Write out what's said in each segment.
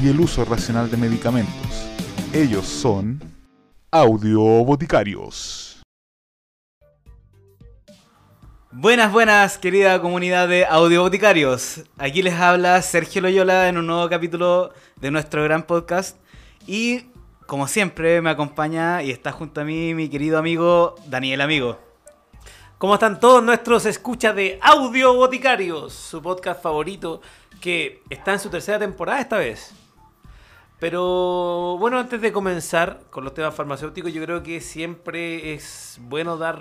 y el uso racional de medicamentos. Ellos son Audio Boticarios. Buenas, buenas, querida comunidad de Audio Boticarios. Aquí les habla Sergio Loyola en un nuevo capítulo de nuestro gran podcast. Y como siempre, me acompaña y está junto a mí mi querido amigo Daniel Amigo. ¿Cómo están todos nuestros escuchas de Audio Boticarios? Su podcast favorito que está en su tercera temporada esta vez. Pero bueno, antes de comenzar con los temas farmacéuticos, yo creo que siempre es bueno dar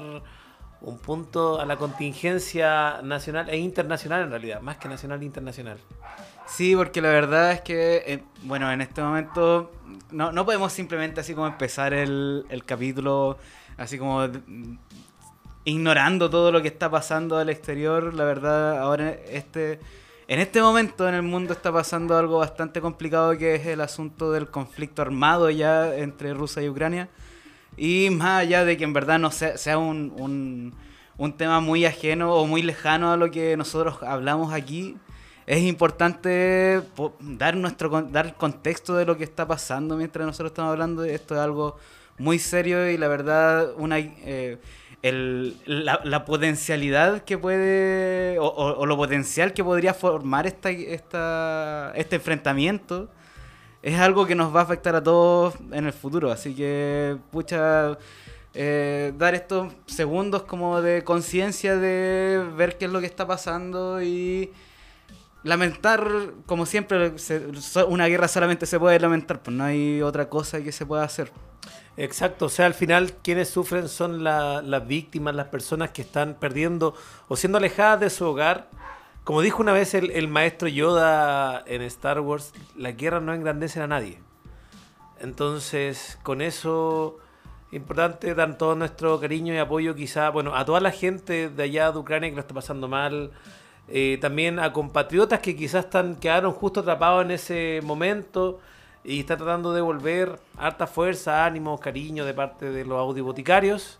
un punto a la contingencia nacional e internacional en realidad, más que nacional e internacional. Sí, porque la verdad es que, eh, bueno, en este momento no, no podemos simplemente así como empezar el, el capítulo así como ignorando todo lo que está pasando al exterior. La verdad, ahora este, en este momento en el mundo está pasando algo bastante complicado que es el asunto del conflicto armado ya entre Rusia y Ucrania. Y más allá de que en verdad no sea, sea un, un, tema muy ajeno o muy lejano a lo que nosotros hablamos aquí, es importante po- dar nuestro dar el contexto de lo que está pasando mientras nosotros estamos hablando. Esto es algo muy serio y la verdad una eh, el- la, potencialidad que puede o, lo potencial que podría formar esta, esta, este enfrentamiento es algo que nos va a afectar a todos en el futuro. Así que, pucha, eh, dar estos segundos como de conciencia de ver qué es lo que está pasando y lamentar, como siempre, se- una guerra solamente se puede lamentar, pues no hay otra cosa que se pueda hacer. Exacto, o sea, al final quienes sufren son la- las víctimas, las personas que están perdiendo o siendo alejadas de su hogar. Como dijo una vez el, el maestro Yoda en Star Wars, la guerra no engrandece a nadie. Entonces, con eso, importante dar todo nuestro cariño y apoyo quizá, bueno, a toda la gente de allá de Ucrania que lo está pasando mal, eh, también a compatriotas que quizás están, quedaron justo atrapados en ese momento y están tratando de volver harta fuerza, ánimo, cariño de parte de los audioboticarios.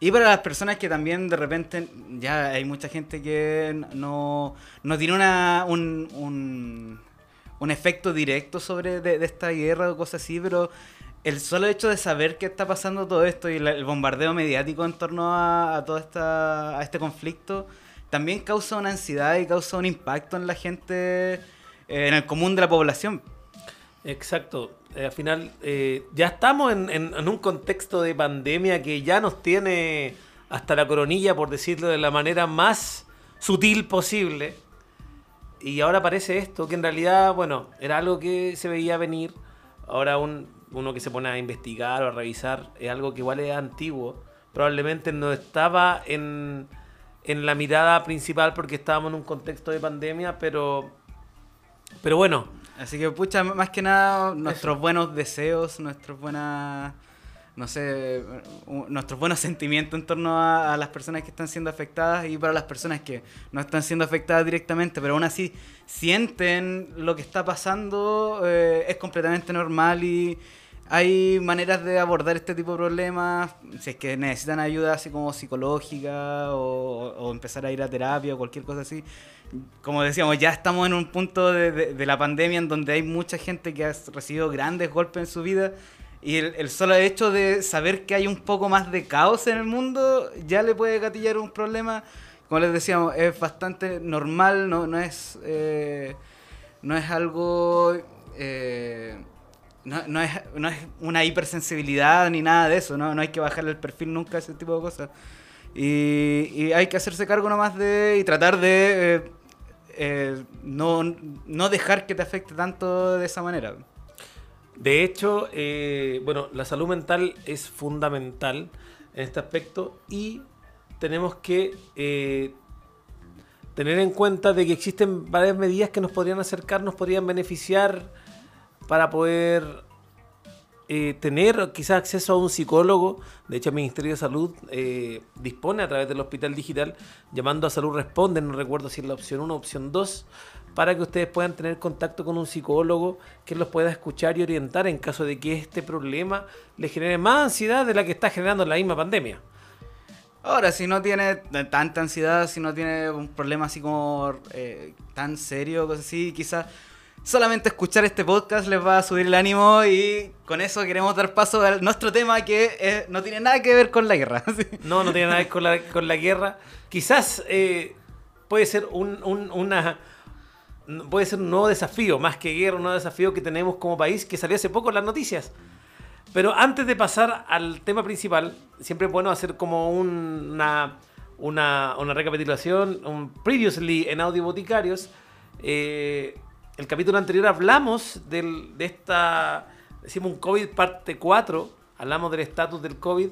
Y para las personas que también de repente, ya hay mucha gente que no, no tiene una, un, un, un efecto directo sobre de, de esta guerra o cosas así, pero el solo hecho de saber que está pasando todo esto y la- el bombardeo mediático en torno a, a todo esta, a este conflicto también causa una ansiedad y causa un impacto en la gente, eh, en el común de la población. Exacto. Eh, al final, eh, ya estamos en, en- un contexto de pandemia que ya nos tiene hasta la coronilla, por decirlo de la manera más sutil posible. Y ahora aparece esto, que en realidad, bueno, era algo que se veía venir. Ahora un- uno que se pone a investigar o a revisar es algo que igual es antiguo. Probablemente no estaba en, en la mirada principal porque estábamos en un contexto de pandemia, pero, pero bueno, Así que, pucha, más que nada, nuestros buenos deseos, nuestros buenas, no sé, nuestros buenos sentimientos en torno a, a las personas que están siendo afectadas y para las personas que no están siendo afectadas directamente, pero aún así sienten lo que está pasando, eh, es completamente normal y hay maneras de abordar este tipo de problemas, si es que necesitan ayuda así como psicológica o, empezar a ir a terapia o cualquier cosa así. Como decíamos, ya estamos en un punto de, la pandemia en donde hay mucha gente que ha recibido grandes golpes en su vida y el, solo hecho de saber que hay un poco más de caos en el mundo ya le puede gatillar un problema. Como les decíamos, es bastante normal, no, no es... eh, no es algo... eh, no, no es, no es una hipersensibilidad ni nada de eso, ¿no? No hay que bajarle el perfil nunca a ese tipo de cosas. Y, hay que hacerse cargo nomás de... y tratar de eh, eh, no, no dejar que te afecte tanto de esa manera. De hecho, eh, bueno, la salud mental es fundamental en este aspecto y tenemos que tener en cuenta de que existen varias medidas que nos podrían acercar, nos podrían beneficiar para poder eh, tener quizás acceso a un psicólogo. De hecho, el Ministerio de Salud eh, dispone a través del Hospital Digital, llamando a Salud Responde, no recuerdo si es la opción 1 o opción 2, para que ustedes puedan tener contacto con un psicólogo que los pueda escuchar y orientar en caso de que este problema le genere más ansiedad de la que está generando la misma pandemia. Ahora, si no tiene tanta ansiedad, si no tiene un problema así como eh, tan serio, cosas así, quizás solamente escuchar este podcast les va a subir el ánimo y con eso queremos dar paso a nuestro tema que eh, no tiene nada que ver con la guerra. No, no tiene nada que ver con la, con la guerra. Quizás eh, puede ser un, un, una puede ser un nuevo desafío, más que guerra, un nuevo desafío que tenemos como país, que salió hace poco en las noticias. Pero antes de pasar al tema principal, siempre es bueno hacer como una, una, una recapitulación, un previously en Audio Boticarios. Eh, el capítulo anterior hablamos del, de esta, decimos un COVID parte 4, hablamos del estatus del COVID.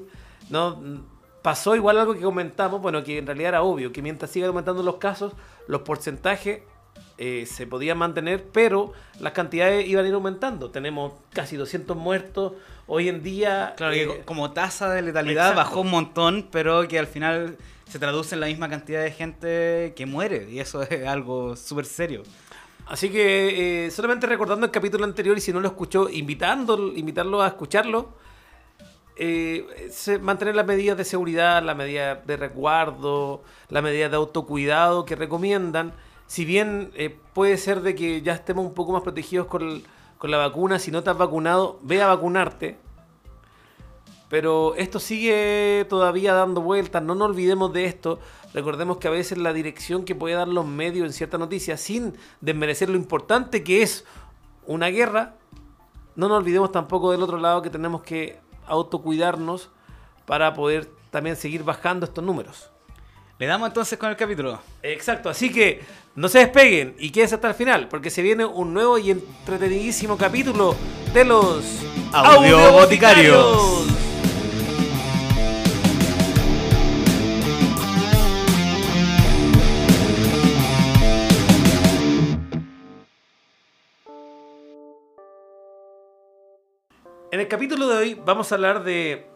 ¿no? Pasó igual algo que comentamos, bueno, que en realidad era obvio, que mientras sigan aumentando los casos, los porcentajes eh, se podían mantener, pero las cantidades iban a ir aumentando. Tenemos casi 200 muertos. Hoy en día... Claro, que eh, como tasa de letalidad bajó un montón, pero que al final se traduce en la misma cantidad de gente que muere. Y eso es algo súper serio. Así que eh, solamente recordando el capítulo anterior y si no lo escuchó, invitando, invitarlo a escucharlo. mantener las medidas de seguridad, las medidas de resguardo, las medidas de autocuidado que recomiendan si bien eh, puede ser de que ya estemos un poco más protegidos con, la vacuna, si no te has vacunado, ve a vacunarte. Pero esto sigue todavía dando vueltas, no nos olvidemos de esto. Recordemos que a veces la dirección que puede dar los medios en cierta noticia, sin desmerecer lo importante que es una guerra, no nos olvidemos tampoco del otro lado que tenemos que autocuidarnos para poder también seguir bajando estos números. Le damos entonces con el capítulo. Exacto, así que no se despeguen y quédense hasta el final, porque se viene un nuevo y entretenidísimo capítulo de los Audio Boticarios. En el capítulo de hoy vamos a hablar de,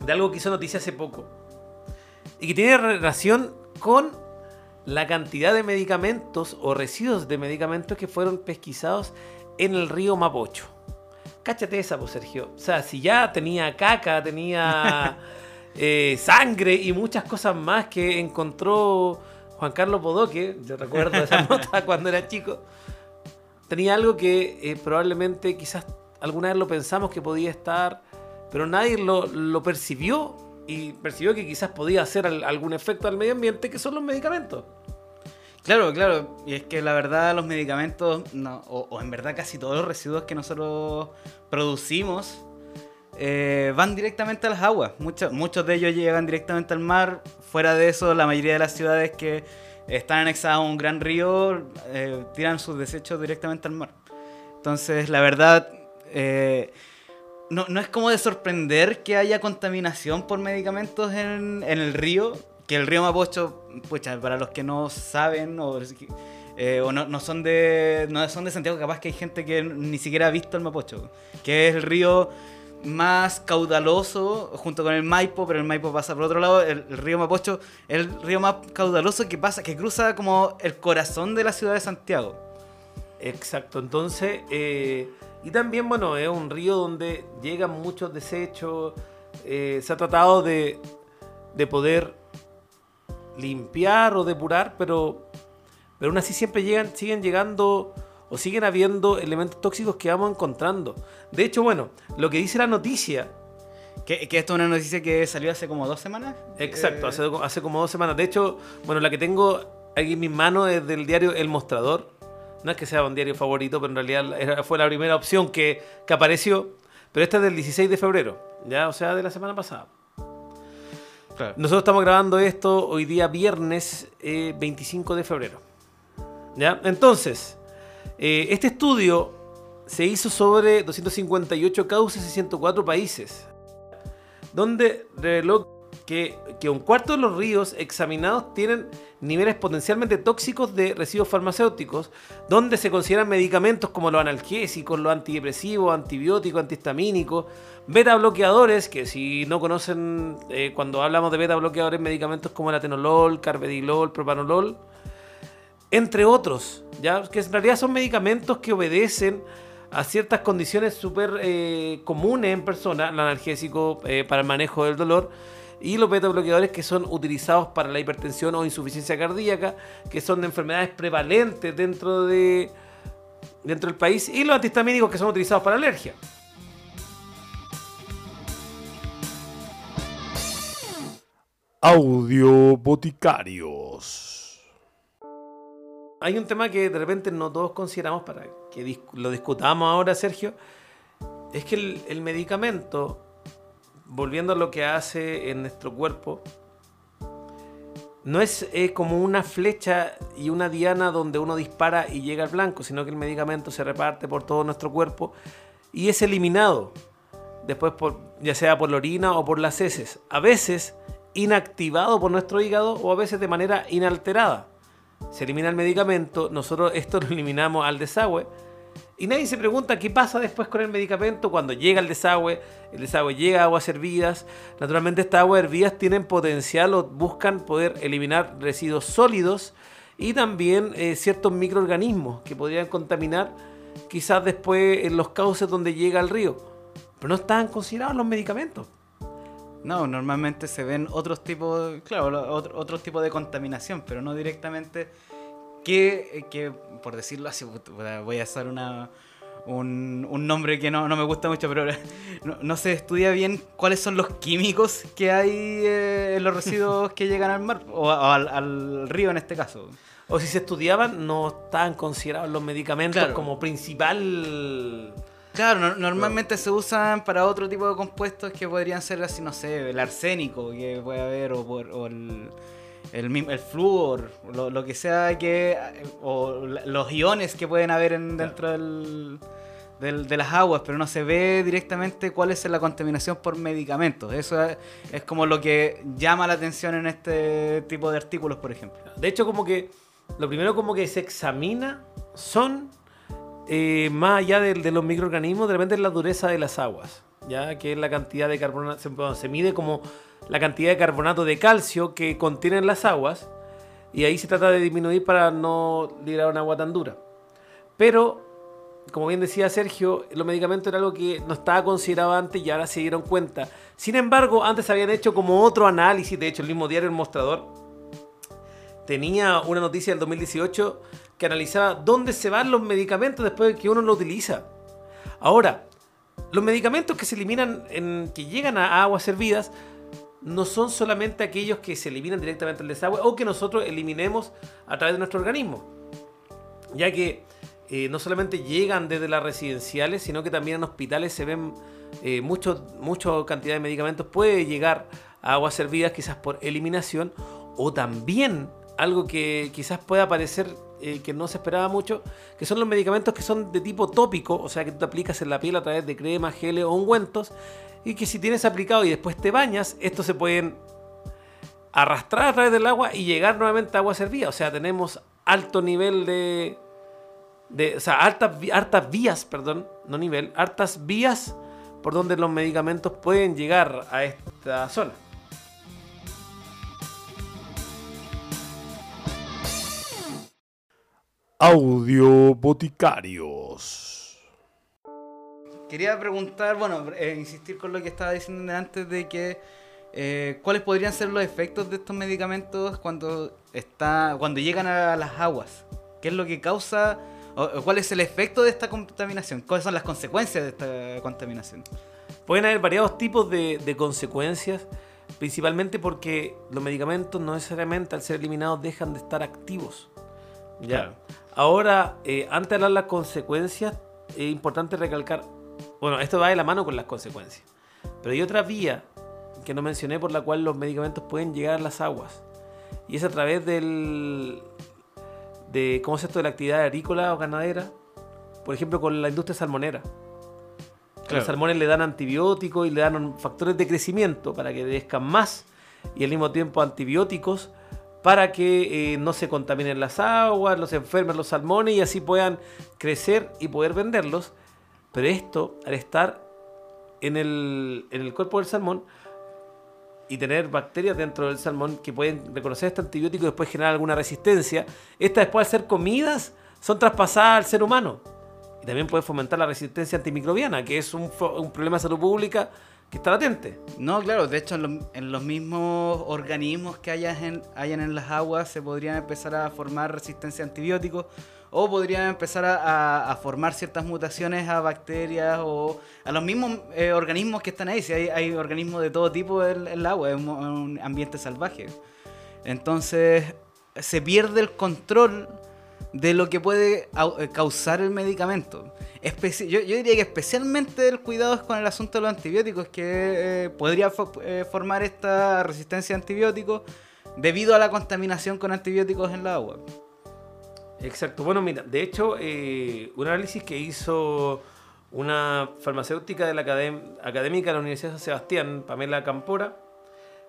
de algo que hizo noticia hace poco y que tiene relación con la cantidad de medicamentos o residuos de medicamentos que fueron pesquisados en el río Mapocho. Cáchate esa, pues, Sergio. O sea, si ya tenía caca, tenía eh, sangre y muchas cosas más que encontró Juan Carlos Bodoque, yo recuerdo esa nota cuando era chico, tenía algo que eh, probablemente quizás alguna vez lo pensamos que podía estar, pero nadie lo, lo percibió y percibió que quizás podía hacer algún efecto al medio ambiente, que son los medicamentos. Claro, claro. Y es que la verdad los medicamentos, o, en verdad casi todos los residuos que nosotros producimos, eh, van directamente a las aguas. Muchos, muchos de ellos llegan directamente al mar. Fuera de eso, la mayoría de las ciudades que están anexadas a un gran río eh, tiran sus desechos directamente al mar. Entonces, la verdad, eh, no, no, es como de sorprender que haya contaminación por medicamentos en, en el río, que el río Mapocho, pucha, para los que no saben o, eh, no, no, son de, no son de Santiago, capaz que hay gente que ni siquiera ha visto el Mapocho, que es el río más caudaloso junto con el Maipo, pero el Maipo pasa por otro lado, el, río Mapocho es el río más caudaloso que pasa, que cruza como el corazón de la ciudad de Santiago. Exacto, entonces... Eh y también, bueno, es un río donde llegan muchos desechos. Eh, se ha tratado de, de, poder limpiar o depurar, pero, pero aún así siempre llegan, siguen llegando o siguen habiendo elementos tóxicos que vamos encontrando. De hecho, bueno, lo que dice la noticia. Que, que esto es una noticia que salió hace como dos semanas. Exacto, hace, hace como dos semanas. De hecho, bueno, la que tengo aquí en mis manos es del diario El Mostrador no es que sea un diario favorito, pero en realidad fue la primera opción que, apareció. Pero esta es del 16 de febrero, ya, o sea, de la semana pasada. Nosotros estamos grabando esto hoy día viernes 25 eh, de febrero. ¿Ya? Entonces, eh, este estudio se hizo sobre 258 causas y 104 países, donde reveló que, un cuarto de los ríos examinados tienen niveles potencialmente tóxicos de residuos farmacéuticos, donde se consideran medicamentos como los analgésicos, los antidepresivos, antibióticos, antihistamínicos, beta bloqueadores, que si no conocen, eh, cuando hablamos de beta bloqueadores, medicamentos como el atenolol, carvedilol, propanolol, entre otros, ¿ya? que en realidad son medicamentos que obedecen a ciertas condiciones súper eh, comunes en personas, el analgésico eh, para el manejo del dolor, y los beta bloqueadores que son utilizados para la hipertensión o insuficiencia cardíaca, que son de enfermedades prevalentes dentro, de, dentro del país, y los antihistamínicos que son utilizados para alergia. Audio Boticarios. Hay un tema que de repente no todos consideramos para que lo discutamos ahora, Sergio. Es que el, el medicamento, volviendo a lo que hace en nuestro cuerpo, no es como una flecha y una diana donde uno dispara y llega al blanco, sino que el medicamento se reparte por todo nuestro cuerpo y es eliminado. Después, ya sea por la orina o por las heces. A veces inactivado por nuestro hígado o a veces de manera inalterada. Se elimina el medicamento, nosotros esto lo eliminamos al desagüe y nadie se pregunta qué pasa después con el medicamento cuando llega el desagüe, el desagüe llega a aguas hervidas. Naturalmente estas aguas hervidas tienen potencial o buscan poder eliminar residuos sólidos y también eh, ciertos microorganismos que podrían contaminar quizás después en los cauces donde llega el río. Pero no están considerados los medicamentos. No, normalmente se ven otros tipos, claro, lo- otro- otros tipos de contaminación, pero no directamente que, que, por decirlo así, voy a hacer una, un, un nombre que no, no me gusta mucho, pero no, no se estudia bien cuáles son los químicos que hay eh, en los residuos que llegan al mar, o, al, al río en este caso. O si se estudiaban, no estaban considerados los medicamentos Claro. como principal. Claro, no- normalmente se usan para otro tipo de compuestos que podrían ser así, no sé, el arsénico que puede haber o, por- o el, el, el flúor, lo, lo que sea que... o los iones que pueden haber en- dentro del, del- de las aguas, pero no se ve directamente cuál es la contaminación por medicamentos. Eso es, es como lo que llama la atención en este tipo de artículos, por ejemplo. De hecho, como que lo primero como que se examina son, eh, más allá de, de los microorganismos, de repente es la dureza de las aguas, ya que es la cantidad de se, bueno, se mide como la cantidad de carbonato de calcio que contienen las aguas y ahí se trata de disminuir para no liberar un agua tan dura. Pero, como bien decía Sergio, los medicamentos era algo que no estaba considerado antes y ahora se dieron cuenta. Sin embargo, antes habían hecho como otro análisis, de hecho el mismo diario El Mostrador tenía una noticia del 2018 que analizaba dónde se van los medicamentos después de que uno lo utiliza. Ahora, los medicamentos que se eliminan, en, que llegan a aguas servidas, no son solamente aquellos que se eliminan directamente al desagüe o que nosotros eliminemos a través de nuestro organismo. Ya que eh, no solamente llegan desde las residenciales, sino que también en hospitales se ven eh, mucho, mucho cantidad de medicamentos. Puede llegar a aguas servidas quizás por eliminación o también algo que quizás pueda parecer eh, que no se esperaba mucho, que son los medicamentos que son de tipo tópico, o sea que tú te aplicas en la piel a través de cremas, geles o ungüentos, y que si tienes aplicado y después te bañas, estos se pueden arrastrar a través del agua y llegar nuevamente a agua servida. O sea, tenemos alto nivel de... de o sea, vi- hartas vías, perdón, no nivel, hartas vías por donde los medicamentos pueden llegar a esta zona. Audio Boticarios. Quería preguntar, bueno, eh, insistir con lo que estaba diciendo antes de que eh, cuáles podrían ser los efectos de estos medicamentos cuando está cuando llegan a las aguas. ¿Qué es lo que causa o, o cuál es el efecto de esta contaminación? ¿Cuáles son las consecuencias de esta contaminación? Pueden haber variados tipos de, de consecuencias, principalmente porque los medicamentos no necesariamente al ser eliminados dejan de estar activos. ¿ya? Claro. Ahora, eh, antes de hablar de las consecuencias, es importante recalcar, bueno, esto va de la mano con las consecuencias, pero hay otra vía que no mencioné por la cual los medicamentos pueden llegar a las aguas, y es a través del, de, ¿cómo es esto? De la actividad agrícola o ganadera, por ejemplo, con la industria salmonera. Claro. Los salmones le dan antibióticos y le dan factores de crecimiento para que crezcan más. y al mismo tiempo antibióticos para que eh, no se contaminen las aguas, los enfermen los salmones y así puedan crecer y poder venderlos. Pero esto, al estar en el, en el cuerpo del salmón y tener bacterias dentro del salmón que pueden reconocer este antibiótico y después generar alguna resistencia, estas después al ser comidas son traspasadas al ser humano. Y también puede fomentar la resistencia antimicrobiana, que es un, problema de salud pública que está latente. No, claro, de hecho en, en los mismos organismos que hayan en, hayan en las aguas se podrían empezar a formar resistencia a antibióticos o podrían empezar a, formar ciertas mutaciones a bacterias o a los mismos eh, organismos que están ahí. Si hay, hay organismos de todo tipo en, el agua, es un ambiente salvaje. Entonces se pierde el control de lo que puede eh, causar el medicamento. Especi- yo, diría que especialmente el cuidado es con el asunto de los antibióticos, que eh, podría eh, formar esta resistencia a antibióticos debido a la contaminación con antibióticos en la agua. Exacto. Bueno, mira, de hecho, un análisis que hizo una farmacéutica de la academ- académica de la Universidad de San Sebastián, Pamela Campora,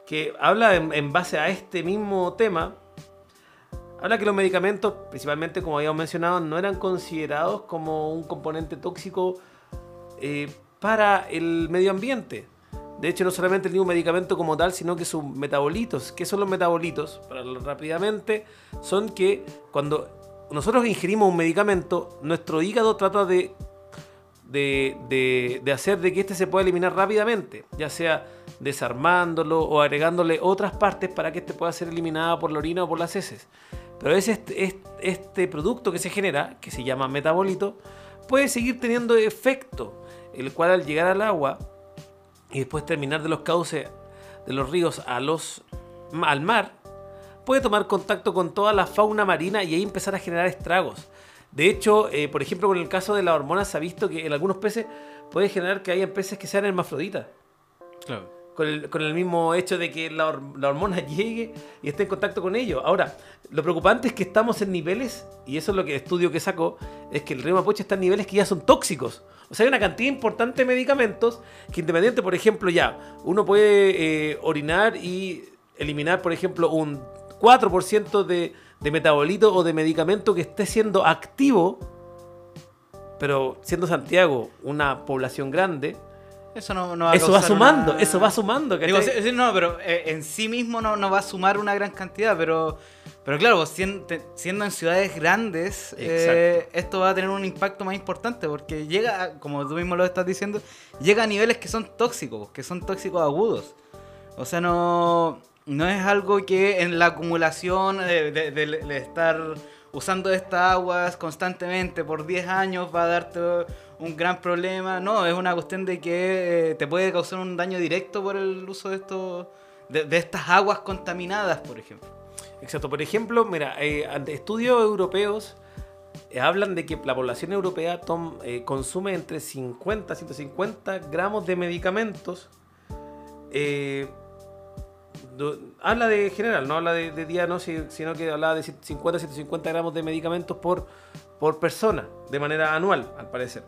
que habla en base a este mismo tema, habla que los medicamentos, principalmente como habíamos mencionado, no eran considerados como un componente tóxico eh, para el medio ambiente. De hecho, no solamente el mismo medicamento como tal, sino que sus metabolitos. ¿Qué son los metabolitos? Para rápidamente, son que cuando nosotros ingerimos un medicamento, nuestro hígado trata de, de, de- de hacer de que este se pueda eliminar rápidamente, ya sea desarmándolo o agregándole otras partes para que este pueda ser eliminado por la orina o por las heces. Pero es este, es- este producto que se genera, que se llama metabolito, puede seguir teniendo efecto, el cual al llegar al agua y después terminar de los cauces de los ríos a los, al mar, puede tomar contacto con toda la fauna marina y ahí empezar a generar estragos. De hecho, eh, por ejemplo, con el caso de la hormona se ha visto que en algunos peces puede generar que hayan peces que sean hermafroditas. Claro. Con el, con el mismo hecho de que la, hor- la hormona llegue y esté en contacto con ellos. Ahora, lo preocupante es que estamos en niveles, y eso es lo que el estudio que sacó, es que el río Mapoche está en niveles que ya son tóxicos. O sea, hay una cantidad importante de medicamentos que independiente, por ejemplo, ya, uno puede eh, orinar y eliminar, por ejemplo, un 4% de, de metabolito o de medicamento que esté siendo activo, pero siendo Santiago una población grande, Eso no, no va a eso va sumando, una- eso va sumando. Digo, sí, no, pero eh, en sí mismo no, no va a sumar una gran cantidad, pero, pero claro, siendo en ciudades grandes, eh, esto va a tener un impacto más importante, porque llega, a- como tú mismo lo estás diciendo, llega a niveles que son tóxicos, que son tóxicos agudos. O sea, no, no es algo que en la acumulación de, de- de estar usando estas aguas constantemente por 10 años va a darte un gran problema. No, es una cuestión de que eh, te puede causar un daño directo por el uso de, estos, de, estas aguas contaminadas, por ejemplo. Exacto, por ejemplo, mira, eh, estudios europeos eh, hablan de que la población europea tom- consume entre 50 y 150 gramos de medicamentos. habla de general, no habla de, de día, no, si- sino que habla de 50 150 gramos de medicamentos por, por persona, de manera anual, al parecer.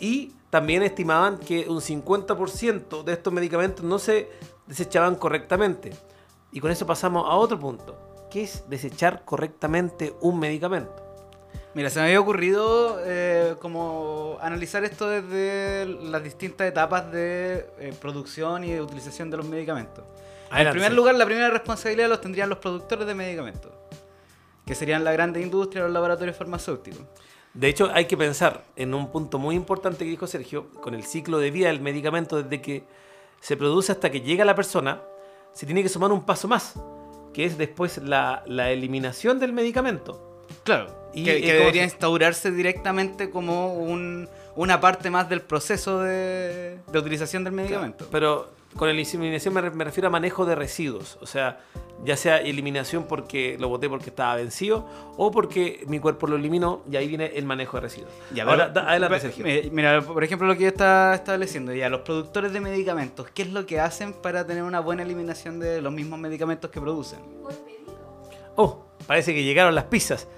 Y también estimaban que un 50% de estos medicamentos no se desechaban correctamente. Y con eso pasamos a otro punto, que es desechar correctamente un medicamento. Mira, se me había ocurrido eh, como analizar esto desde las distintas etapas de eh, producción y de utilización de los medicamentos. En Adelante. primer lugar, la primera responsabilidad los tendrían los productores de medicamentos, que serían la grande industria, los laboratorios farmacéuticos. De hecho, hay que pensar en un punto muy importante que dijo Sergio, con el ciclo de vida del medicamento desde que se produce hasta que llega a la persona, se tiene que sumar un paso más, que es después la, la eliminación del medicamento. Claro. Y, que eh, que ¿cómo debería se- instaurarse directamente como un- una parte más del proceso de, de utilización del medicamento. Pero con eliminación me, me refiero a manejo de residuos. O sea, ya sea eliminación porque lo boté porque estaba vencido o porque mi cuerpo lo eliminó y ahí viene el manejo de residuos. Ya, Ahora, pero- da- adelante, pe- Sergio. mi- Mira, por ejemplo, lo que yo estaba estableciendo, ya, los productores de medicamentos, ¿qué es lo que hacen para tener una buena eliminación de los mismos medicamentos que producen? Oh, parece que llegaron las pizzas.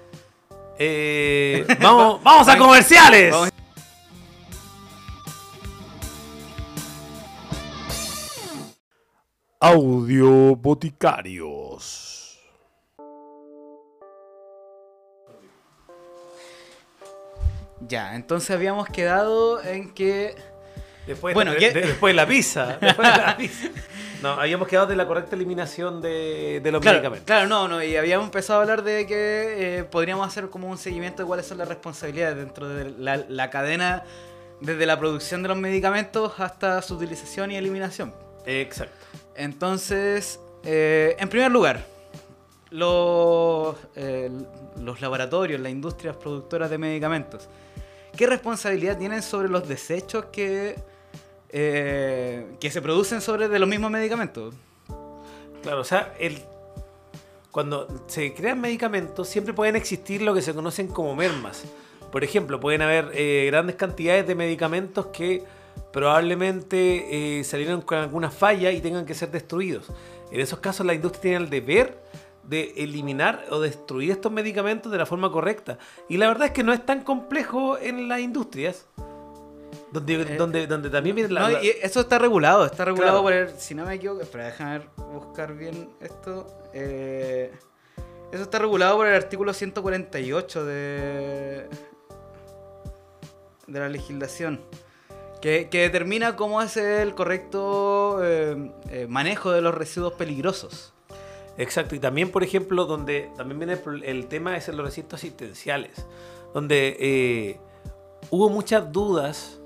Eh, vamos, vamos a comerciales. Audio Boticarios. Ya, entonces habíamos quedado en que... Después, Bueno, de, ¿qué? de- después de la pizza. después de la pizza. No, habíamos quedado de la correcta eliminación de, de los Claro, medicamentos. claro, no, no, y habíamos empezado a hablar de que eh, podríamos hacer como un seguimiento de cuáles son las responsabilidades dentro de la, la cadena, desde la producción de los medicamentos hasta su utilización y eliminación. Exacto. Entonces, eh, en primer lugar, los, eh, los laboratorios, las industrias productoras de medicamentos, ¿qué responsabilidad tienen sobre los desechos que, eh, que se producen sobre de los mismos medicamentos? Claro, o sea, el, cuando se crean medicamentos siempre pueden existir lo que se conocen como mermas. Por ejemplo, pueden haber eh, grandes cantidades de medicamentos que probablemente eh, salieron con alguna falla y tengan que ser destruidos. En esos casos la industria tiene el deber de eliminar o destruir estos medicamentos de la forma correcta. Y la verdad es que no es tan complejo en las industrias. Donde, Eh, donde, donde también viene la... No, la- y eso está regulado, está regulado Claro. por el, si no me equivoco, espera, déjame buscar bien esto. eh, eso está regulado por el artículo 148 de, de la legislación, que, determina cómo es el correcto eh, eh, manejo de los residuos peligrosos. Exacto, y también, por ejemplo, donde también viene el, tema es en los recintos asistenciales, donde eh, hubo muchas dudas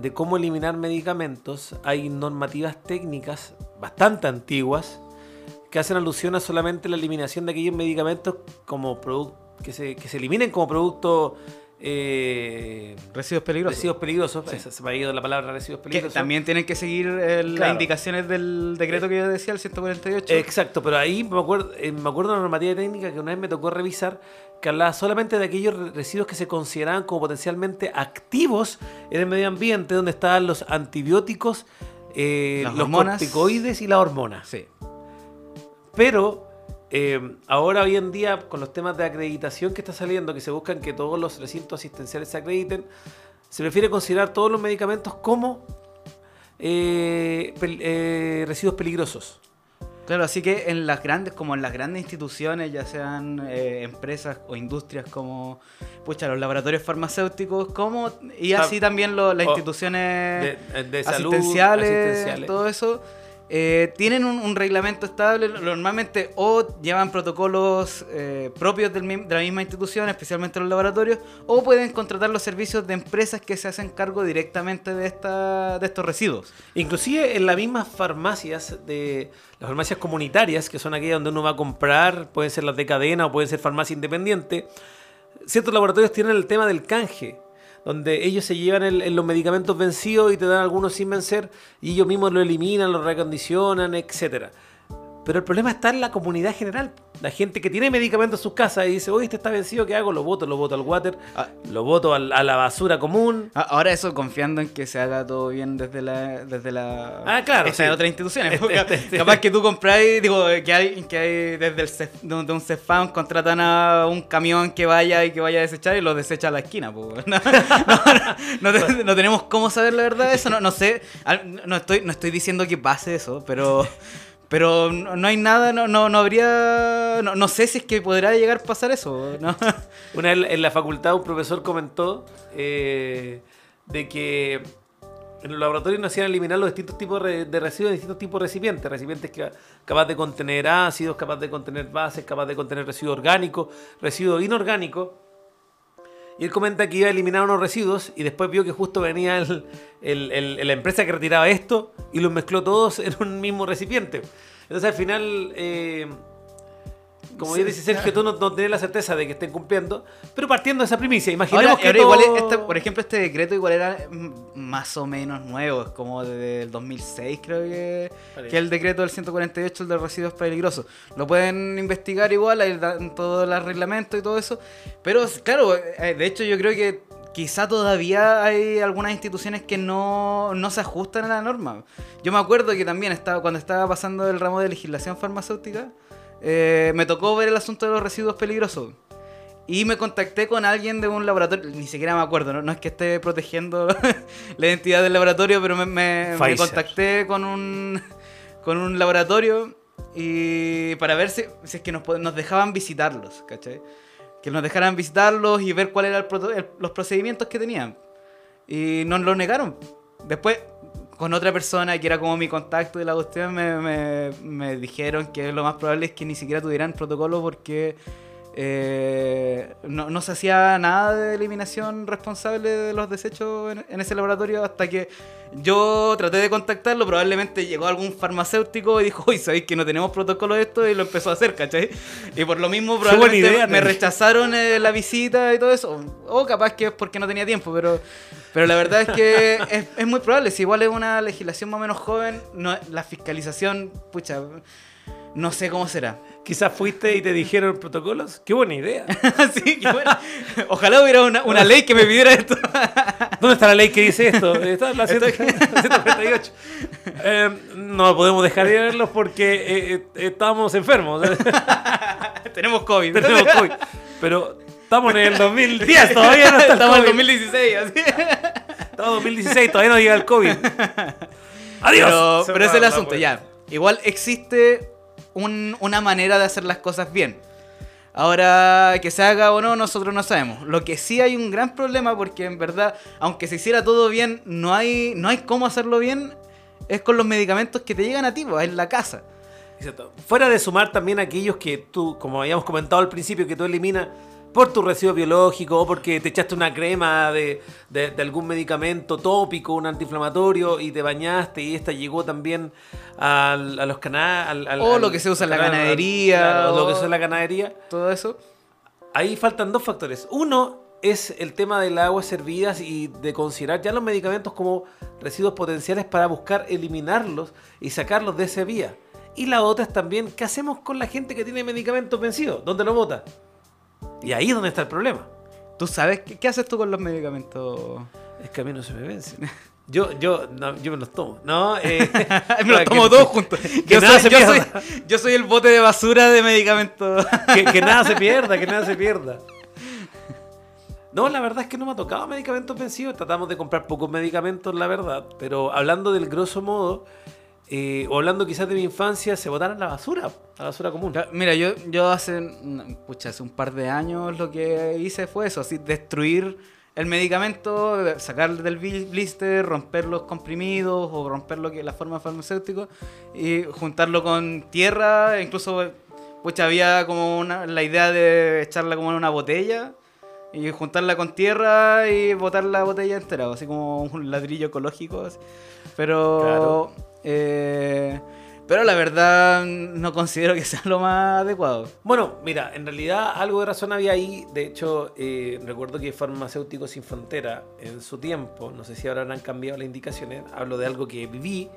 de cómo eliminar medicamentos. Hay normativas técnicas bastante antiguas que hacen alusión a solamente la eliminación de aquellos medicamentos como que se, que se eliminen como producto eh, Residuos peligrosos. residuos peligrosos. Sí. Se me ha ido la palabra residuos que peligrosos. también tienen que seguir eh, las indicaciones del decreto que yo decía, el 148. Exacto, pero ahí me acuerdo, eh, me acuerdo de una normativa técnica que una vez me tocó revisar que hablaba solamente de aquellos re- residuos que se consideraban como potencialmente activos en el medio ambiente, donde estaban los antibióticos, los hormonas. corticoides y las hormonas. Sí. Pero eh, ahora hoy en día, con los temas de acreditación que está saliendo, que se buscan que todos los recintos asistenciales se acrediten, se prefiere considerar todos los medicamentos como eh, pel- eh, residuos peligrosos. Claro, así que en las grandes, como en las grandes instituciones, ya sean eh, empresas o industrias como pucha, los laboratorios farmacéuticos, como y así también lo- las instituciones de, de salud, asistenciales, asistenciales. todo eso, eh, tienen un, reglamento estable. Normalmente o llevan protocolos eh, propios de la misma institución, especialmente los laboratorios, o pueden contratar los servicios de empresas que se hacen cargo directamente de estos residuos. Inclusive en las mismas farmacias de las farmacias comunitarias, que son aquellas donde uno va a comprar, pueden ser las de cadena o pueden ser farmacia independiente, ciertos laboratorios tienen el tema del canje, donde ellos se llevan el- los medicamentos vencidos y te dan algunos sin vencer y ellos mismos lo eliminan, lo recondicionan, etcétera. Pero el problema está en la comunidad general. La gente que tiene medicamentos en sus casas y dice, oye, este está vencido, ¿qué hago? Lo boto, lo boto al water, Ah. lo boto al- a la basura común. A- Ahora eso confiando en que se haga todo bien desde la desde la Ah, claro, de sí. otras instituciones. Este- este- este. Capaz que tú compráis, digo, que hay, que hay desde el Cef- de un, de un Cefam contratan a un camión que vaya y que vaya a desechar y lo desecha a la esquina. No, no- no te- no tenemos cómo saber la verdad de eso, no, no sé, no estoy, no estoy diciendo que pase eso, pero pero no, hay nada, no, no, no habría, no, no sé si es que podrá llegar a pasar eso. ¿no? Una vez en la facultad un profesor comentó eh, de que en los laboratorios no hacían eliminar los distintos tipos de residuos distintos tipos de recipientes. Recipientes que, capaz de contener ácidos, capaz de contener bases, capaz de contener residuos orgánicos, residuos inorgánicos. Y él comenta que iba a eliminar unos residuos y después vio que justo venía el- el- la empresa que retiraba esto y los mezcló todos en un mismo recipiente. Entonces al final, eh, como Sí. dice Sergio, tú no, no tienes la certeza de que estén cumpliendo, pero partiendo de esa primicia, imaginemos Ahora, que ahora todo- igual este- por ejemplo, este decreto igual era más o menos nuevo, es como desde el 2006 creo que, que el decreto del 148, el de residuos peligrosos. Lo pueden investigar igual, hay todo el reglamento y todo eso, pero claro, eh, de hecho yo creo que quizá todavía hay algunas instituciones que no, no se ajustan a la norma. Yo me acuerdo que también estaba, cuando estaba pasando el ramo de legislación farmacéutica, eh, me tocó ver el asunto de los residuos peligrosos. Y me contacté con alguien de un laboratorio, ni siquiera me acuerdo, no, no es que esté protegiendo la identidad del laboratorio, pero me, me- me Pfizer. contacté con un con un laboratorio y para ver si, si es que nos, nos dejaban visitarlos, ¿cachai? Que nos dejaran visitarlos y ver cuáles eran los procedimientos que tenían. Y nos lo negaron. Después, con otra persona que era como mi contacto de la cuestión, me, me- me dijeron que lo más probable es que ni siquiera tuvieran protocolo porque eh, no, no se hacía nada de eliminación responsable de los desechos en, en ese laboratorio hasta que yo traté de contactarlo. Probablemente llegó algún farmacéutico y dijo, uy, sabéis que no tenemos protocolo de esto y lo empezó a hacer, ¿cachai? Y por lo mismo probablemente idea, me rechazaron eh, la visita y todo eso. O capaz que es porque no tenía tiempo, pero, pero la verdad es que es, es muy probable. Si igual es una legislación más o menos joven, no, la fiscalización, pucha, no sé cómo será. Quizás fuiste y te dijeron protocolos. Qué buena idea. Así que bueno, ojalá hubiera una, una ley que me pidiera esto. ¿Dónde está la ley que dice esto? Está en la 148. Eh, no podemos dejar de verlos porque eh, eh, estamos enfermos. Tenemos COVID. Tenemos COVID. Pero estamos en el 2010, todavía no está el Estamos en COVID. 2016, así. Estamos en 2016, todavía no llega el COVID. Adiós. Pero, pero ese es el asunto, ya. Igual existe un- una manera de hacer las cosas bien. Ahora, que se haga o no, nosotros no sabemos. Lo que sí hay un gran problema, porque en verdad, aunque se hiciera todo bien, no hay, no hay cómo hacerlo bien, es con los medicamentos que te llegan a ti, pues, en la casa. Fuera de sumar también aquellos que tú, como habíamos comentado al principio, que tú eliminas por tu residuo biológico o porque te echaste una crema de, de- de algún medicamento tópico, un antiinflamatorio y te bañaste y esta llegó también al- a los canales. O lo que se usa en la ganadería, lo que o- se usa en la ganadería. Todo eso. Ahí faltan dos factores. Uno es el tema del agua servidas y de considerar ya los medicamentos como residuos potenciales para buscar eliminarlos y sacarlos de esa vía. Y la otra es también, ¿qué hacemos con la gente que tiene medicamentos vencidos? ¿Dónde lo bota? Y ahí es donde está el problema. ¿Tú sabes qué, qué haces tú con los medicamentos? Es que a mí no se me vence. Yo, yo, no, yo me los tomo. No, eh, Me los que- tomo todos juntos. que Yo nada soy, se yo, soy, pierda. yo soy el bote de basura de medicamentos. que, que nada se pierda, que nada se pierda. No, la verdad es que no me ha tocado medicamentos vencidos. Tratamos de comprar pocos medicamentos, la verdad. Pero hablando del grosso modo, eh, o hablando quizás de mi infancia, se botaron a la basura, a la basura común. Mira, yo, yo hace, pucha, hace un par de años lo que hice fue eso, así, destruir el medicamento, sacar del bli- blister, romper los comprimidos o romper lo que la forma farmacéutica y juntarlo con tierra, incluso pucha, había como una, la idea de echarla como en una botella y juntarla con tierra y botar la botella entera, así como un ladrillo ecológico. así. Pero, Claro. Eh, pero la verdad no considero que sea lo más adecuado. Bueno, mira, en realidad algo de razón había ahí. De hecho, eh, recuerdo que Farmacéuticos Sin Frontera, en su tiempo, no sé si ahora han cambiado las indicaciones, hablo de algo que viví.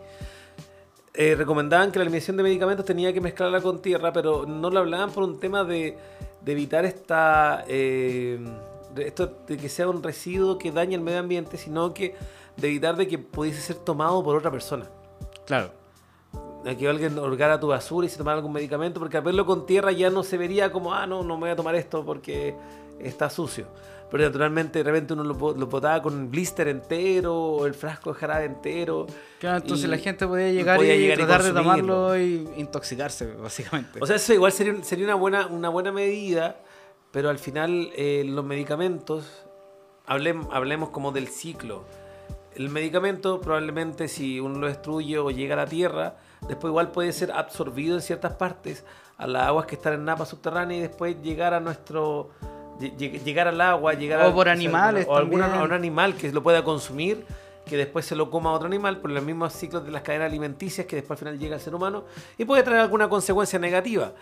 eh, recomendaban que la eliminación de medicamentos tenía que mezclarla con tierra, pero no lo hablaban por un tema de, evitar esta, eh, esto de que sea un residuo que dañe el medio ambiente, sino que de evitar de que pudiese ser tomado por otra persona Claro. de que alguien holgara tu basura y se tomara algún medicamento, porque al verlo con tierra ya no se vería como, ah, no, no me voy a tomar esto porque está sucio. Pero naturalmente de repente uno lo, lo botaba con blister entero o el frasco de jarabe entero. Claro, entonces y la gente podía llegar podía y llegar y tratar de consumirlo. tomarlo y intoxicarse, básicamente. O sea, eso igual sería, sería una, buena, una buena medida, pero al final eh, los medicamentos, hablem- hablemos como del ciclo. El medicamento probablemente si uno lo destruye o llega a la tierra, después igual puede ser absorbido en ciertas partes a las aguas que están en napas subterráneas y después llegar a nuestro... lle- lle- Llegar al agua, llegar O por sea, animales o algún también. a un animal que lo pueda consumir que después se lo coma otro animal por los mismos ciclos de las cadenas alimenticias que después al final llega al ser humano y puede traer alguna consecuencia negativa.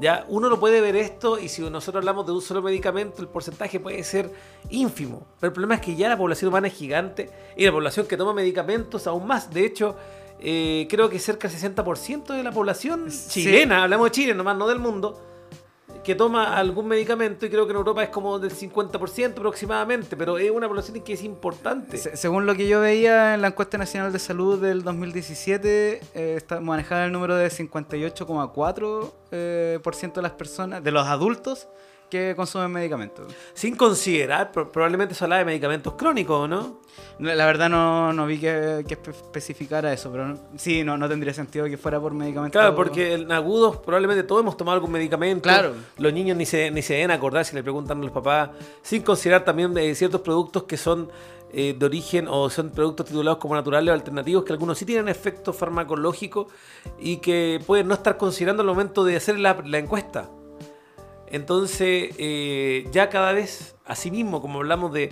Ya uno lo puede ver esto y si nosotros hablamos de un solo medicamento el porcentaje puede ser ínfimo, pero el problema es que ya la población humana es gigante y la población que toma medicamentos aún más. De hecho, eh, creo que cerca del 60% de la población Sí. chilena, hablamos de Chile nomás, no del mundo, que toma algún medicamento y creo que en Europa es como del 50% aproximadamente, pero es una población que es importante. Se- según lo que yo veía en la encuesta nacional de salud del 2017, eh, está, manejaba el número de 58,4% eh, de las personas, de los adultos, que consumen medicamentos. Sin considerar, pro- probablemente se hablaba de medicamentos crónicos, ¿no? La verdad no, no vi que, que espe- especificara eso, pero no- sí, no, no tendría sentido que fuera por medicamentos. Claro, porque en agudos probablemente todos hemos tomado algún medicamento. Claro. Los niños ni se, ni se deben acordar si le preguntan a los papás, sin considerar también de ciertos productos que son eh, de origen o son productos titulados como naturales o alternativos, que algunos sí tienen efecto farmacológico y que pueden no estar considerando al momento de hacer la, la encuesta. Entonces, eh, ya cada vez, asimismo, como hablamos de,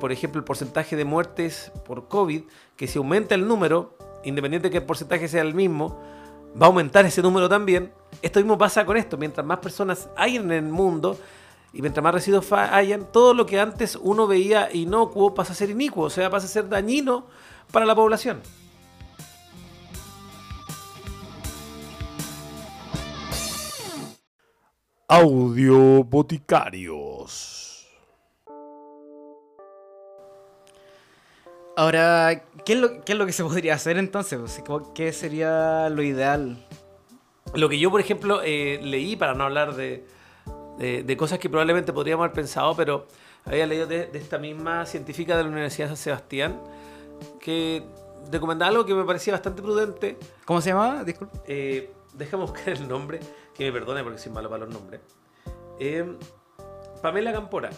por ejemplo, el porcentaje de muertes por COVID, que si aumenta el número, independiente de que el porcentaje sea el mismo, va a aumentar ese número también. Esto mismo pasa con esto. Mientras más personas hay en el mundo y mientras más residuos hayan, todo lo que antes uno veía inocuo pasa a ser inicuo, o sea, pasa a ser dañino para la población. Audio Boticarios. Ahora, ¿qué es, lo, ¿qué es lo que se podría hacer entonces? O sea, ¿cómo- ¿Qué sería lo ideal? Lo que yo, por ejemplo, eh, leí, para no hablar de, de- de cosas que probablemente podríamos haber pensado, pero había leído de, de esta misma científica de la Universidad de San Sebastián, que recomendaba algo que me parecía bastante prudente. ¿Cómo se llamaba? Disculpe. Eh, déjame buscar el nombre, que me perdone porque soy malo para los nombres. Eh, Pamela Campora,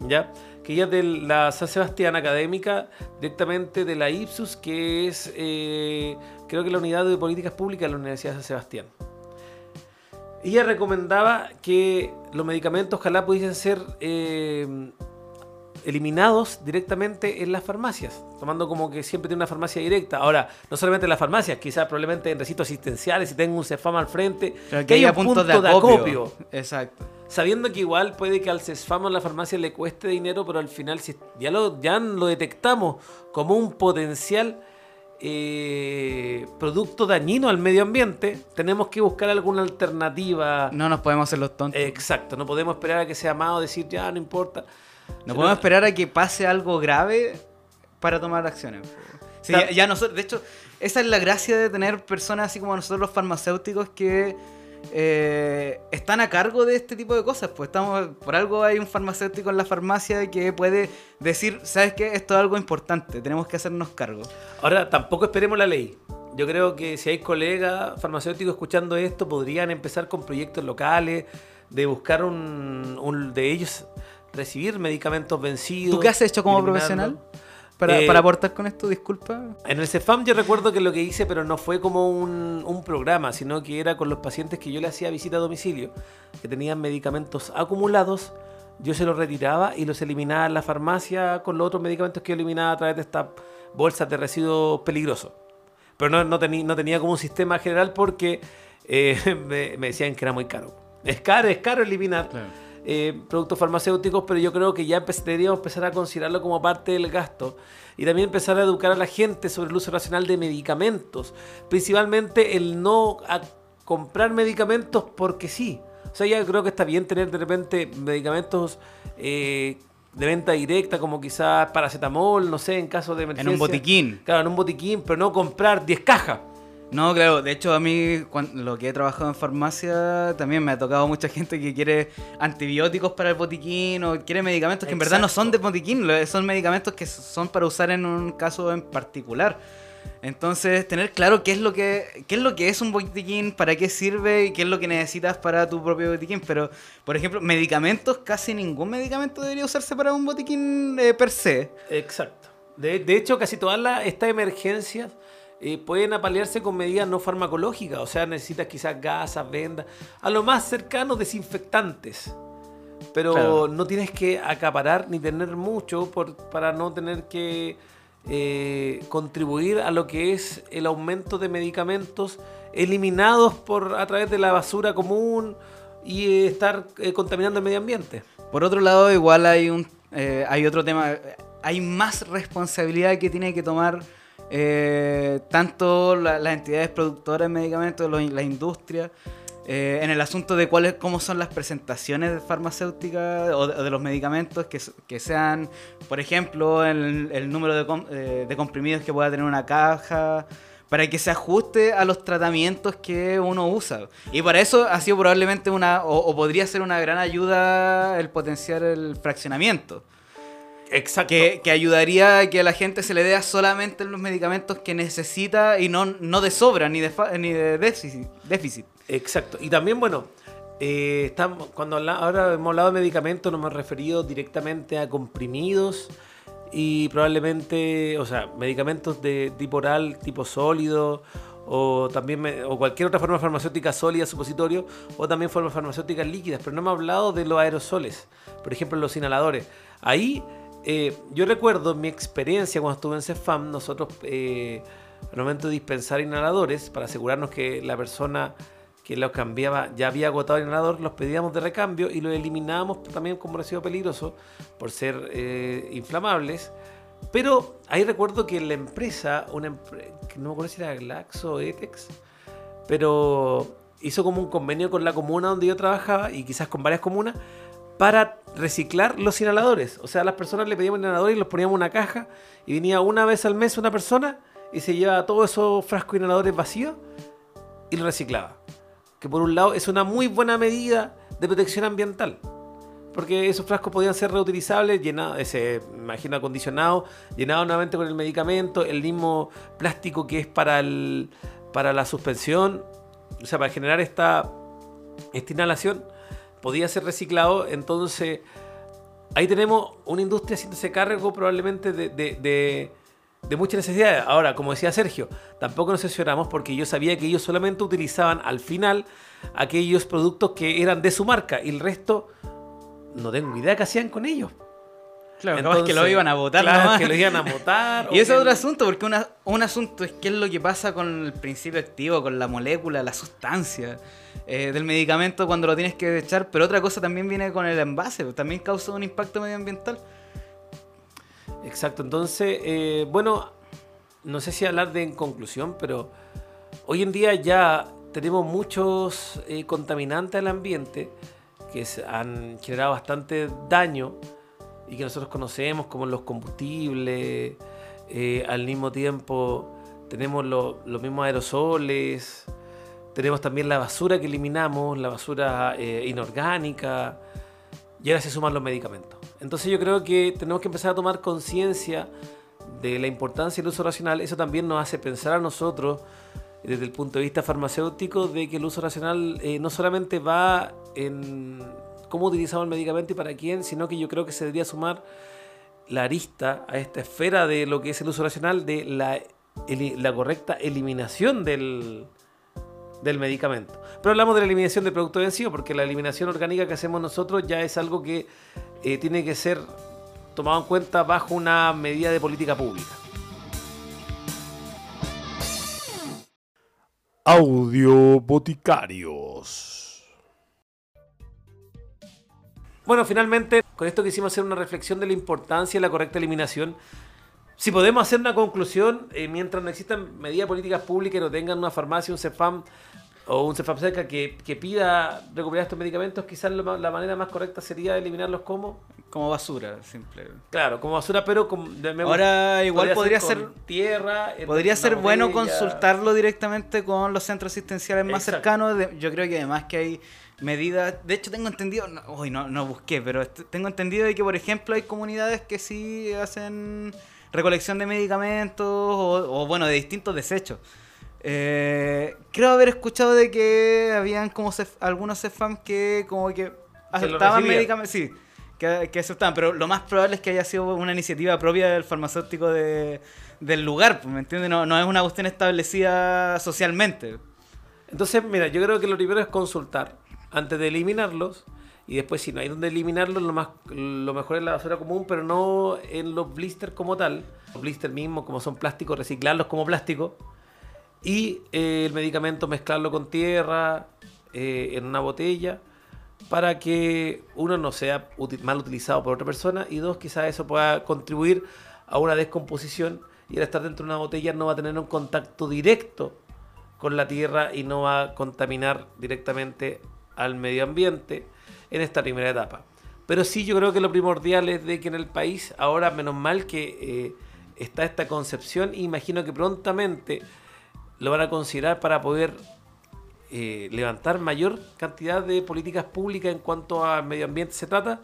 ¿ya? Que ella es de la San Sebastián Académica, directamente de la Ipsus, que es, eh, creo que la Unidad de Políticas Públicas de la Universidad de San Sebastián. Ella recomendaba que los medicamentos ojalá pudiesen ser eh, eliminados directamente en las farmacias, tomando como que siempre tiene una farmacia directa. Ahora, no solamente en las farmacias, quizás probablemente en recintos asistenciales, si tengo un CEFAM al frente, que haya haya un punto de de acopio. Exacto. Sabiendo que igual puede que al CESFAM o a la farmacia le cueste dinero, pero al final si ya lo, ya lo detectamos como un potencial eh, producto dañino al medio ambiente, tenemos que buscar alguna alternativa. No nos podemos hacer los tontos. Exacto, no podemos esperar a que sea más o decir ya no importa. No podemos esperar a que pase algo grave para tomar acciones. Sí, ya nosotros, de hecho, esa es la gracia de tener personas así como nosotros los farmacéuticos que eh, están a cargo de este tipo de cosas. Pues estamos, por algo hay un farmacéutico en la farmacia que puede decir, ¿sabes qué? Esto es algo importante, tenemos que hacernos cargo. Ahora, tampoco esperemos la ley. Yo creo que si hay colegas farmacéuticos escuchando esto, podrían empezar con proyectos locales, de buscar un, un- de ellos recibir medicamentos vencidos. ¿Tú qué has hecho como profesional para, Eh, para aportar con esto? Disculpa. En el CEFAM yo recuerdo que lo que hice, pero no fue como un, un programa, sino que era con los pacientes que yo le hacía visita a domicilio, que tenían medicamentos acumulados, yo se los retiraba y los eliminaba en la farmacia con los otros medicamentos que yo eliminaba a través de estas bolsas de residuos peligrosos. Pero no, no, tení- no tenía como un sistema general porque eh, me, me decían que era muy caro. Es caro, es caro eliminar eh, productos farmacéuticos, pero yo creo que ya deberíamos empezar a considerarlo como parte del gasto y también empezar a educar a la gente sobre el uso racional de medicamentos, principalmente el no comprar medicamentos porque sí. O sea, ya creo que está bien tener de repente medicamentos eh, de venta directa, como quizás paracetamol, no sé, en caso de En emergencia. un botiquín. Claro, en un botiquín, pero no comprar 10 cajas. No, claro, de hecho a mí cuan- lo que he trabajado en farmacia también me ha tocado mucha gente que quiere antibióticos para el botiquín o quiere medicamentos que en verdad no son de botiquín, son medicamentos que son para usar en un caso en particular. Entonces, tener claro qué es lo que qué es lo que es un botiquín, para qué sirve y qué es lo que necesitas para tu propio botiquín, pero por ejemplo, medicamentos, casi ningún medicamento debería usarse para un botiquín eh, per se. Exacto. De, de hecho, casi todas estas emergencias eh, pueden apalearse con medidas no farmacológicas. O sea, necesitas quizás gasas, vendas, a lo más cercano desinfectantes. Pero Claro. no tienes que acaparar ni tener mucho por- para no tener que eh, contribuir a lo que es el aumento de medicamentos eliminados por a través de la basura común y eh, estar contaminando el medio ambiente. Por otro lado, igual hay un hay otro tema, hay más responsabilidad que tiene que tomar eh, tanto la- las entidades productoras de medicamentos, los- la industria, eh, en el asunto de cuáles, cómo son las presentaciones farmacéuticas o de, los medicamentos, que, sean, por ejemplo, el, el número eh, de comprimidos que pueda tener una caja. para que se ajuste a los tratamientos que uno usa. Y para eso ha sido probablemente una, o podría ser una gran ayuda el potenciar el fraccionamiento. Exacto. Que, que ayudaría a que a la gente se le dé solamente los medicamentos que necesita y no, no de sobra ni de, fa- ni de déficit. déficit. Exacto. Y también, bueno, eh, estamos, cuando habla- ahora hemos hablado de medicamentos, nos hemos referido directamente a comprimidos y probablemente, o sea, medicamentos de tipo oral, tipo sólido, o también me- o cualquier otra forma farmacéutica sólida, supositorio, o también formas farmacéuticas líquidas, pero no hemos hablado de los aerosoles, por ejemplo, los inhaladores. Ahí, eh, yo recuerdo mi experiencia cuando estuve en CEFAM, nosotros eh, al momento de dispensar inhaladores, para asegurarnos que la persona que los cambiaba ya había agotado el inhalador, los pedíamos de recambio y los eliminábamos también como residuo peligroso por ser eh, inflamables. Pero ahí recuerdo que la empresa, una empre- que no me acuerdo si era Glaxo o Etex, pero hizo como un convenio con la comuna donde yo trabajaba y quizás con varias comunas para reciclar los inhaladores. O sea, a las personas le pedíamos inhaladores y los poníamos en una caja y venía una vez al mes una persona y se llevaba todos esos frascos inhaladores vacíos y los reciclaba. Que por un lado es una muy buena medida de protección ambiental. Porque esos frascos podían ser reutilizables, llenados, ese, me imagino acondicionado, llenados nuevamente con el medicamento, el mismo plástico que es para, el, para la suspensión, o sea, para generar esta, esta inhalación, podía ser reciclado. Entonces, ahí tenemos una industria haciéndose cargo probablemente de, de, de, muchas necesidades. Ahora, como decía Sergio, tampoco nos asesoramos porque yo sabía que ellos solamente utilizaban al final aquellos productos que eran de su marca y el resto no tengo idea qué hacían con ellos. Claro, capaz que lo Entonces, iban a votar claro, nomás. que lo iban a votar. Y ese es otro asunto, porque una- un asunto es qué es lo que pasa con el principio activo, con la molécula, la sustancia eh, del medicamento cuando lo tienes que echar, pero otra cosa también viene con el envase, también causa un impacto medioambiental. Exacto, entonces, eh, bueno, no sé si hablar de en conclusión, pero hoy en día ya tenemos muchos eh, contaminantes al ambiente que han generado bastante daño y que nosotros conocemos como los combustibles, eh, al mismo tiempo tenemos lo- los mismos aerosoles, tenemos también la basura que eliminamos, la basura eh, inorgánica, y ahora se suman los medicamentos. Entonces yo creo que tenemos que empezar a tomar conciencia de la importancia del uso racional. Eso también nos hace pensar a nosotros, desde el punto de vista farmacéutico, de que el uso racional eh, no solamente va en cómo utilizamos el medicamento y para quién, sino que yo creo que se debería sumar la arista a esta esfera de lo que es el uso racional, de la, correcta eliminación del, del medicamento. Pero hablamos de la eliminación del producto vencido, porque la eliminación orgánica que hacemos nosotros ya es algo que eh, tiene que ser tomado en cuenta bajo una medida de política pública. Audio Boticarios. Bueno, finalmente, con esto quisimos hacer una reflexión de la importancia de la correcta eliminación. Si podemos hacer una conclusión, eh, mientras no existan medidas políticas públicas y no tengan una farmacia, un CEFAM o un CEFAM cerca que, que pida recuperar estos medicamentos, quizás la manera más correcta sería eliminarlos como, Como basura, simple. claro, como basura, pero con, de- Ahora igual podría ser, con tierra. podría ser bueno consultarlo directamente con los centros asistenciales más Exacto. cercanos. de- yo creo que además que hay medidas, de hecho tengo entendido, no, uy, no, no busqué, pero tengo entendido de que por ejemplo hay comunidades que sí hacen recolección de medicamentos o, o, bueno, de distintos desechos. Eh, creo haber escuchado de que habían como cef- algunos CEFAM que como que aceptaban medicamentos, sí, que, que aceptaban, pero lo más probable es que haya sido una iniciativa propia del farmacéutico de, del lugar, pues, ¿me entiendes? No, no es una cuestión establecida socialmente. Entonces, mira, yo creo que lo primero es consultar antes de eliminarlos. Y después, si no hay donde eliminarlos, lo, más, lo mejor es la basura común, pero no en los blisters como tal. Los blisters mismos, como son plásticos, reciclarlos como plástico. Y eh, el medicamento mezclarlo con tierra eh, en una botella para que uno no sea mal utilizado por otra persona y dos, quizás eso pueda contribuir a una descomposición y al estar dentro de una botella no va a tener un contacto directo con la tierra y no va a contaminar directamente al medio ambiente en esta primera etapa. Pero sí yo creo que lo primordial es de que en el país, ahora menos mal que eh, está esta concepción, imagino que prontamente lo van a considerar para poder eh, levantar mayor cantidad de políticas públicas en cuanto a medio ambiente se trata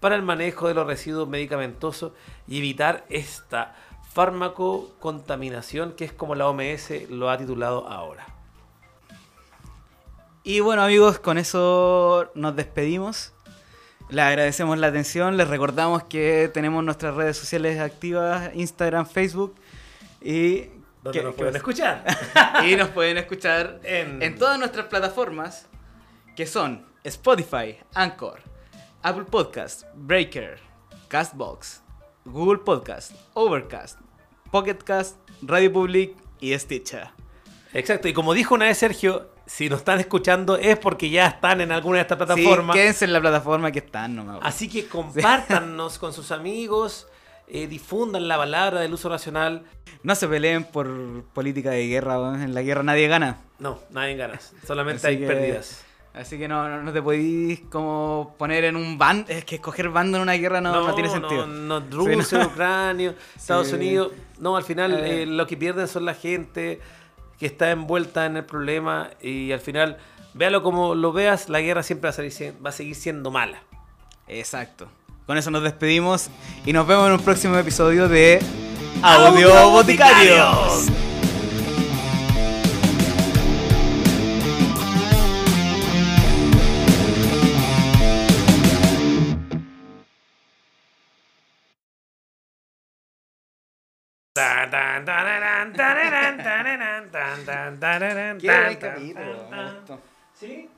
para el manejo de los residuos medicamentosos y evitar esta fármaco contaminación que es como la OMS lo ha titulado ahora. Y bueno amigos, con eso nos despedimos. Les agradecemos la atención, les recordamos que tenemos nuestras redes sociales activas, Instagram, Facebook y ¿Dónde que- nos pueden escuchar? y nos pueden escuchar En- en... todas nuestras plataformas que son Spotify, Anchor, Apple Podcast, Breaker, Castbox, Google Podcast, Overcast, Pocketcast, Radio Public y Stitcher. Exacto, y como dijo una vez Sergio, si nos están escuchando es porque ya están en alguna de estas Sí, plataformas. quédense en la plataforma que están, no me. Así que compártanos con sus amigos, eh, difundan la palabra del uso racional. No se peleen por política de guerra, weón. en la guerra nadie gana. No, nadie en ganas, solamente hay que- pérdidas. Así que no, no, no te podéis como poner en un bando. Es que escoger bando en una guerra no, no tiene sentido. No, no, Rusia, no. Ucrania, Estados Sí. Unidos. No, al final Eh. eh, lo que pierden son la gente que está envuelta en el problema y al final, véalo como lo veas, la guerra siempre va a, salir va a seguir siendo mala. Exacto. Con eso nos despedimos y nos vemos en un próximo episodio de Audio. Boticarios. Qué buen capítulo, me gustó. ¿Sí?